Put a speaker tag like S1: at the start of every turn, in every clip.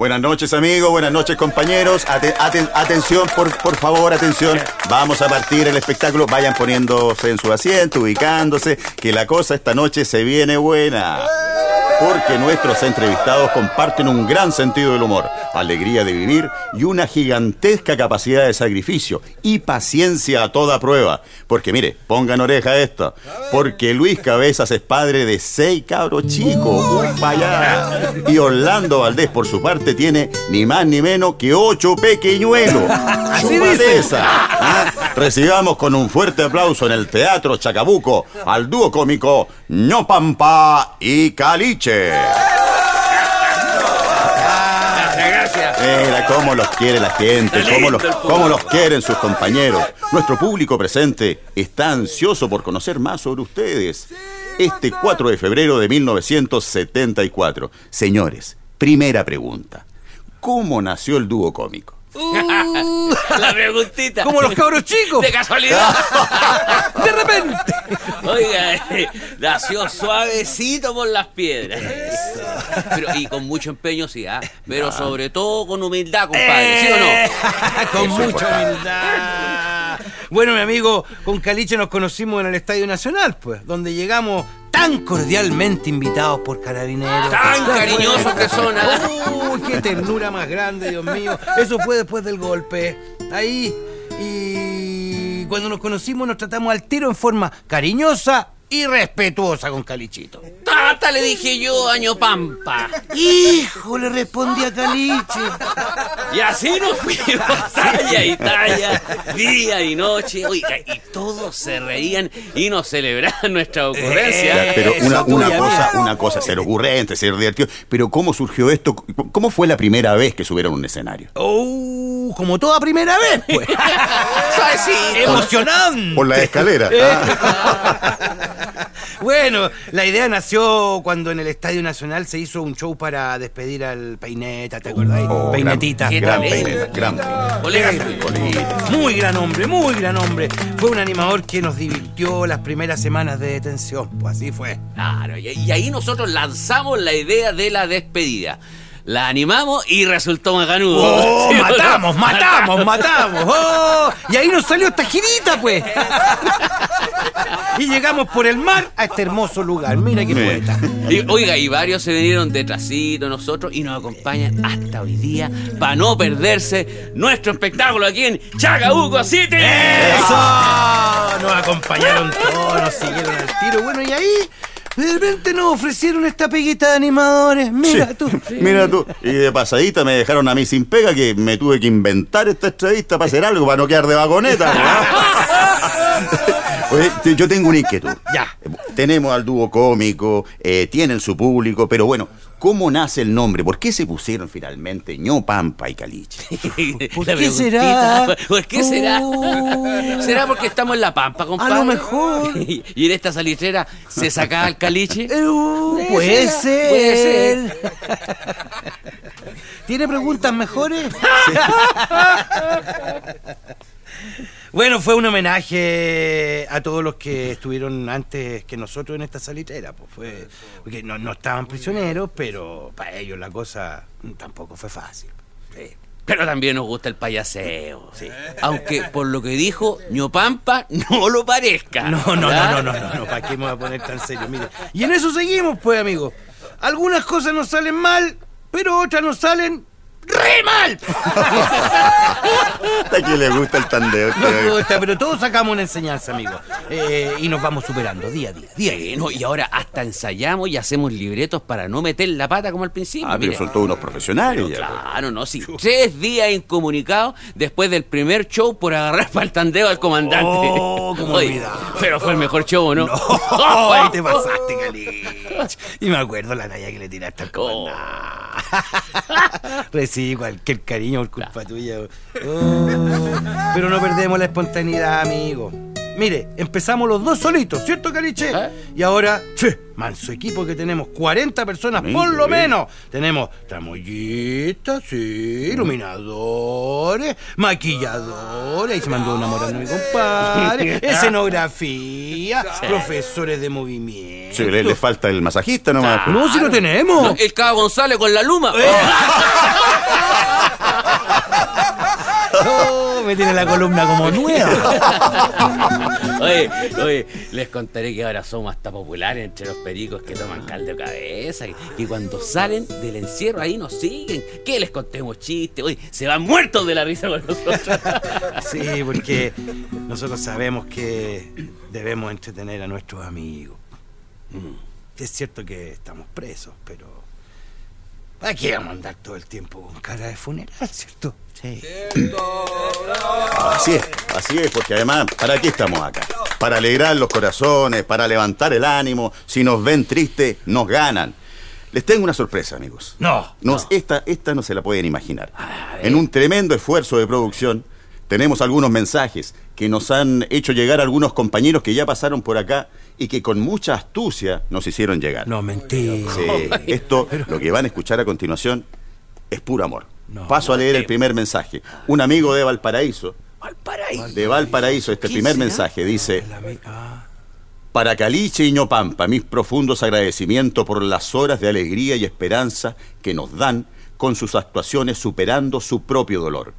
S1: Buenas noches amigos, buenas noches compañeros. Ate- aten- atención, por, por favor, atención. Vamos a partir el espectáculo. Vayan poniéndose en su asiento, ubicándose, que la cosa esta noche se viene buena. Porque nuestros entrevistados comparten un gran sentido del humor, alegría de vivir y una gigantesca capacidad de sacrificio y paciencia a toda prueba. Porque mire, pongan oreja a esto. Porque Luis Cabezas es padre de seis cabros chicos. Y Orlando Valdés, por su parte, tiene ni más ni menos que ocho pequeñuelos.
S2: Así
S1: esa, ¿ah? Recibamos con un fuerte aplauso en el Teatro Chacabuco al dúo cómico Ñopampa y Caliche. Mira cómo los quiere la gente, cómo los, cómo los quieren sus compañeros. Nuestro público presente está ansioso por conocer más sobre ustedes. Este 4 de febrero de 1974. Señores, primera pregunta. ¿Cómo nació el dúo cómico?
S3: La preguntita.
S2: Como los cabros chicos.
S3: De casualidad.
S2: De repente.
S3: Oiga, eh, nació suavecito por las piedras. Pero, y con mucho empeño, sí, ¿ah? Pero sobre todo con humildad, compadre. ¿Sí o no?
S2: Con
S1: Eso es
S2: mucha humildad. Bueno, mi amigo, con Caliche nos conocimos en el Estadio Nacional, pues, donde llegamos tan cordialmente invitados por carabineros.
S3: Tan cariñosos que son, ¿ah?
S2: Uy, qué ternura más grande, Dios mío. Eso fue después del golpe. Ahí. Y cuando nos conocimos nos tratamos al tiro en forma cariñosa y respetuosa con Calichito.
S3: Tata le dije yo, año pampa.
S2: Hijo, le respondí a Caliche.
S3: Y así nos fuimos, talla y talla, día y noche. Oiga, y todos se reían y nos celebraban nuestra ocurrencia.
S1: Ya, pero una, cosa, una cosa, ser ocurrente, ser divertido. Pero ¿cómo surgió esto? ¿Cómo fue la primera vez que subieron a un escenario?
S2: Oh, como toda primera vez, pues.
S3: Suavecito.
S2: Emocionante.
S1: Por la escalera. Ah.
S2: Bueno, la idea nació cuando en el Estadio Nacional se hizo un show para despedir al Peineta, ¿te acordáis?
S1: Oh,
S2: Peinetita.
S1: Gran peineta, gran peineta.
S3: Colega suyo.
S2: Muy gran hombre, muy gran hombre. Fue un animador que nos divirtió las primeras semanas de detención. Pues así fue.
S3: Claro, y ahí nosotros lanzamos la idea de la despedida. La animamos y resultó macanudo.
S2: ¡Oh!
S3: ¿Sí o no?
S2: ¡Matamos, matamos, matamos! ¡Oh! Y ahí nos salió esta girita, pues. Y llegamos por el mar a este hermoso lugar. Mira qué poeta.
S3: Y, oiga, y varios se vinieron detrásito de nosotros y nos acompañan hasta hoy día para no perderse nuestro espectáculo aquí en Chacabuco City.
S2: ¡Eso! Nos acompañaron todos, nos siguieron al tiro. Bueno, y ahí, de repente nos ofrecieron esta peguita de animadores. Mira
S1: Sí.
S2: tú.
S1: Mira tú. Y de pasadita me dejaron a mí sin pega que me tuve que inventar esta entrevista para hacer algo, para no quedar de vagoneta. Oye, yo tengo una inquietud.
S2: Ya.
S1: Tenemos al dúo cómico, eh, tienen su público, pero bueno, ¿cómo nace el nombre? ¿Por qué se pusieron finalmente Ño Pampa y Caliche?
S2: ¿Por qué será?
S3: ¿Por qué será?
S2: Oh.
S3: ¿Será porque estamos en La Pampa, compadre?
S2: A lo mejor.
S3: Y en esta salitrera se sacaba el caliche.
S2: Uh, puede ser.
S3: puede
S2: ¿Tiene preguntas mejores? Bueno, fue un homenaje a todos los que estuvieron antes que nosotros en esta salitera. Pues fue, porque no, no estaban prisioneros, pero para ellos la cosa tampoco fue fácil. Sí.
S3: Pero también nos gusta el payaseo. Aunque por lo que dijo Ñopampa no lo parezca.
S2: No, no, no, no, no, no, no, ¿para qué me voy a poner tan serio? Mire. Y en eso seguimos, pues, amigos. Algunas cosas nos salen mal, pero otras nos salen re mal.
S1: ¿A quién le gusta el tandeo?
S2: Nos gusta, pero todos sacamos una enseñanza, amigos. Eh, y nos vamos superando día a día. Día a día.
S3: No, y ahora hasta ensayamos y hacemos libretos para no meter la pata como al principio.
S1: Ah, pero son todos unos profesionales.
S3: Pero
S1: ya, pues.
S3: claro, no, sí. Tres días incomunicados después del primer show por agarrar para el tandeo al comandante.
S2: Oh, cómo
S3: Oye,
S2: olvidar.
S3: Pero fue el mejor show, ¿no?
S2: No, ahí te pasaste, Calich. Y me acuerdo la talla que le tiraste al
S3: Oh.
S2: comandante. Recibí cualquier cariño por culpa tuya. Oh, pero no perdemos la espontaneidad, amigo. Mire, empezamos los dos solitos, ¿cierto, Caliche?
S3: ¿Eh?
S2: Y ahora, che, manso equipo que tenemos 40 personas por lo menos. Tenemos tramoyistas, sí, iluminadores, maquilladores, ahí se mandó una morando mi compadre, escenografía, profesores de movimiento.
S1: Sí, le, le falta el masajista nomás.
S2: No, si lo tenemos.
S3: No, el Cabo González con la luma.
S2: Oh, me tiene la columna como nueva.
S3: Oye, oye, les contaré que ahora somos hasta populares entre los pericos que toman caldo de cabeza y, y cuando salen del encierro ahí nos siguen. Que les contemos chistes. Oye, se van muertos de la risa con nosotros.
S2: Sí, porque nosotros sabemos que debemos entretener a nuestros amigos. Mm. Es cierto que estamos presos, pero aquí vamos a andar todo el tiempo con cara de funeral, ¿cierto? Sí.
S1: Así es, así es, porque además, ¿para qué estamos acá? Para alegrar los corazones, para levantar el ánimo. Si nos ven tristes, nos ganan. Les tengo una sorpresa, amigos.
S2: No,
S1: Nos- Esta, esta no se la pueden imaginar. En un tremendo esfuerzo de producción, tenemos algunos mensajes que nos han hecho llegar algunos compañeros que ya pasaron por acá y que con mucha astucia nos hicieron llegar.
S2: no, mentira.
S1: Sí, esto, lo que van a escuchar a continuación, es puro amor.
S2: No.
S1: Paso a leer el primer mensaje. Un amigo de Valparaíso,
S2: Valparaíso.
S1: de Valparaíso, este primer mensaje dice,
S2: ami- ah,
S1: para Caliche y Ñopampa, mis profundos agradecimientos por las horas de alegría y esperanza que nos dan con sus actuaciones superando su propio dolor.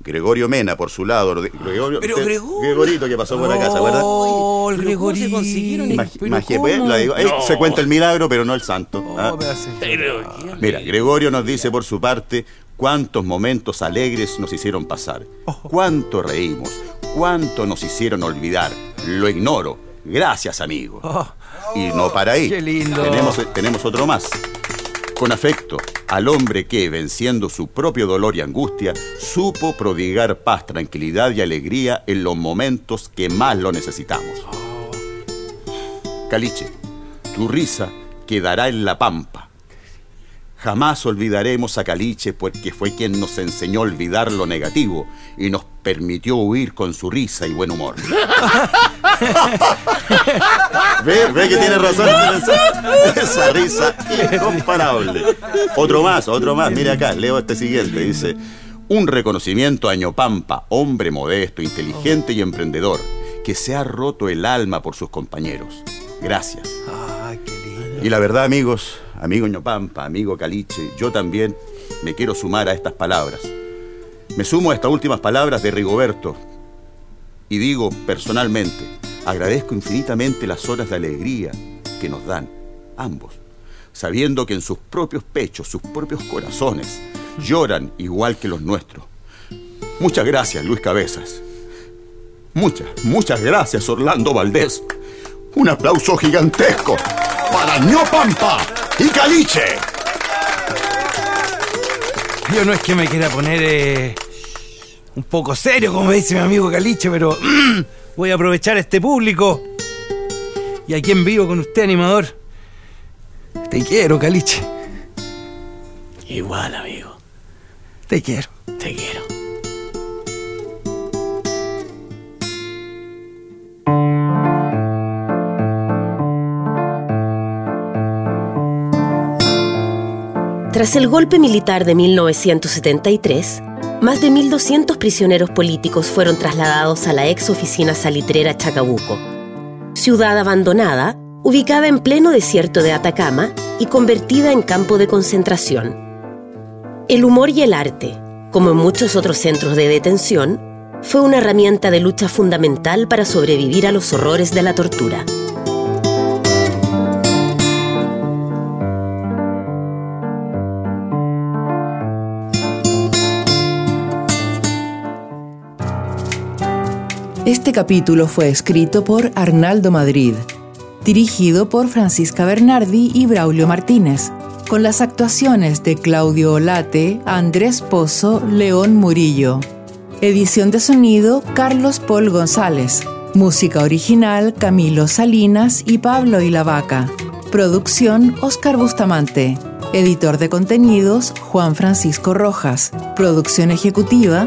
S1: Gregorio Mena, por su lado. Gregorio,
S2: Pero Gregorio.
S1: Gregorito que pasó por acá, ¿se acuerdan?
S2: Oh, el
S3: ¿cómo se consiguieron
S1: magia, pues, la digo, ahí
S3: No.
S1: se cuenta el milagro, pero no el santo. ¿ah?
S3: Pero.
S1: Mira, Gregorio nos dice por su parte cuántos momentos alegres nos hicieron pasar, cuánto reímos, cuánto nos hicieron olvidar. Lo ignoro. Gracias, amigo.
S2: Oh,
S1: Y no para ahí.
S2: Qué lindo.
S1: Tenemos, tenemos otro más. Con afecto, al hombre que, venciendo su propio dolor y angustia, supo prodigar paz, tranquilidad y alegría en los momentos que más lo necesitamos. Caliche, tu risa quedará en la pampa. Jamás olvidaremos a Caliche porque fue quien nos enseñó a olvidar lo negativo y nos permitió huir con su risa y buen humor. ve, ve que tiene razón. Esa risa incomparable. Otro más, otro más. Mire acá, leo este siguiente. Dice, un reconocimiento a Ñopampa, hombre modesto, inteligente y emprendedor, que se ha roto el alma por sus compañeros. Gracias.
S2: Ay, qué lindo.
S1: Y la verdad, amigos, amigo Ñopampa, amigo Caliche, yo también me quiero sumar a estas palabras. Me sumo a estas últimas palabras de Rigoberto y digo personalmente, agradezco infinitamente las horas de alegría que nos dan, ambos, sabiendo que en sus propios pechos, sus propios corazones, lloran igual que los nuestros. Muchas gracias, Luis Cabezas. Muchas, muchas gracias, Orlando Valdés. Un aplauso gigantesco para Ñopampa y Caliche.
S2: Yo no es que me quiera poner eh, un poco serio, como dice mi amigo Caliche, pero voy a aprovechar este público. Y aquí en vivo con usted, animador. Te quiero, Caliche.
S3: Igual, amigo.
S2: Te quiero.
S3: Te quiero.
S4: Tras el golpe militar de 1973, más de 1.200 prisioneros políticos fueron trasladados a la ex oficina salitrera Chacabuco, ciudad abandonada, ubicada en pleno desierto de Atacama y convertida en campo de concentración. El humor y el arte, como en muchos otros centros de detención, fue una herramienta de lucha fundamental para sobrevivir a los horrores de la tortura.
S5: Este capítulo fue escrito por Arnaldo Madrid, dirigido por Francisca Bernardi y Braulio Martínez, con las actuaciones de Claudio Olate, Andrés Pozo, León Murillo. Edición de sonido Carlos Paul González. Música original Camilo Salinas y Pablo y la Vaca. Producción Oscar Bustamante. Editor de contenidos Juan Francisco Rojas. Producción ejecutiva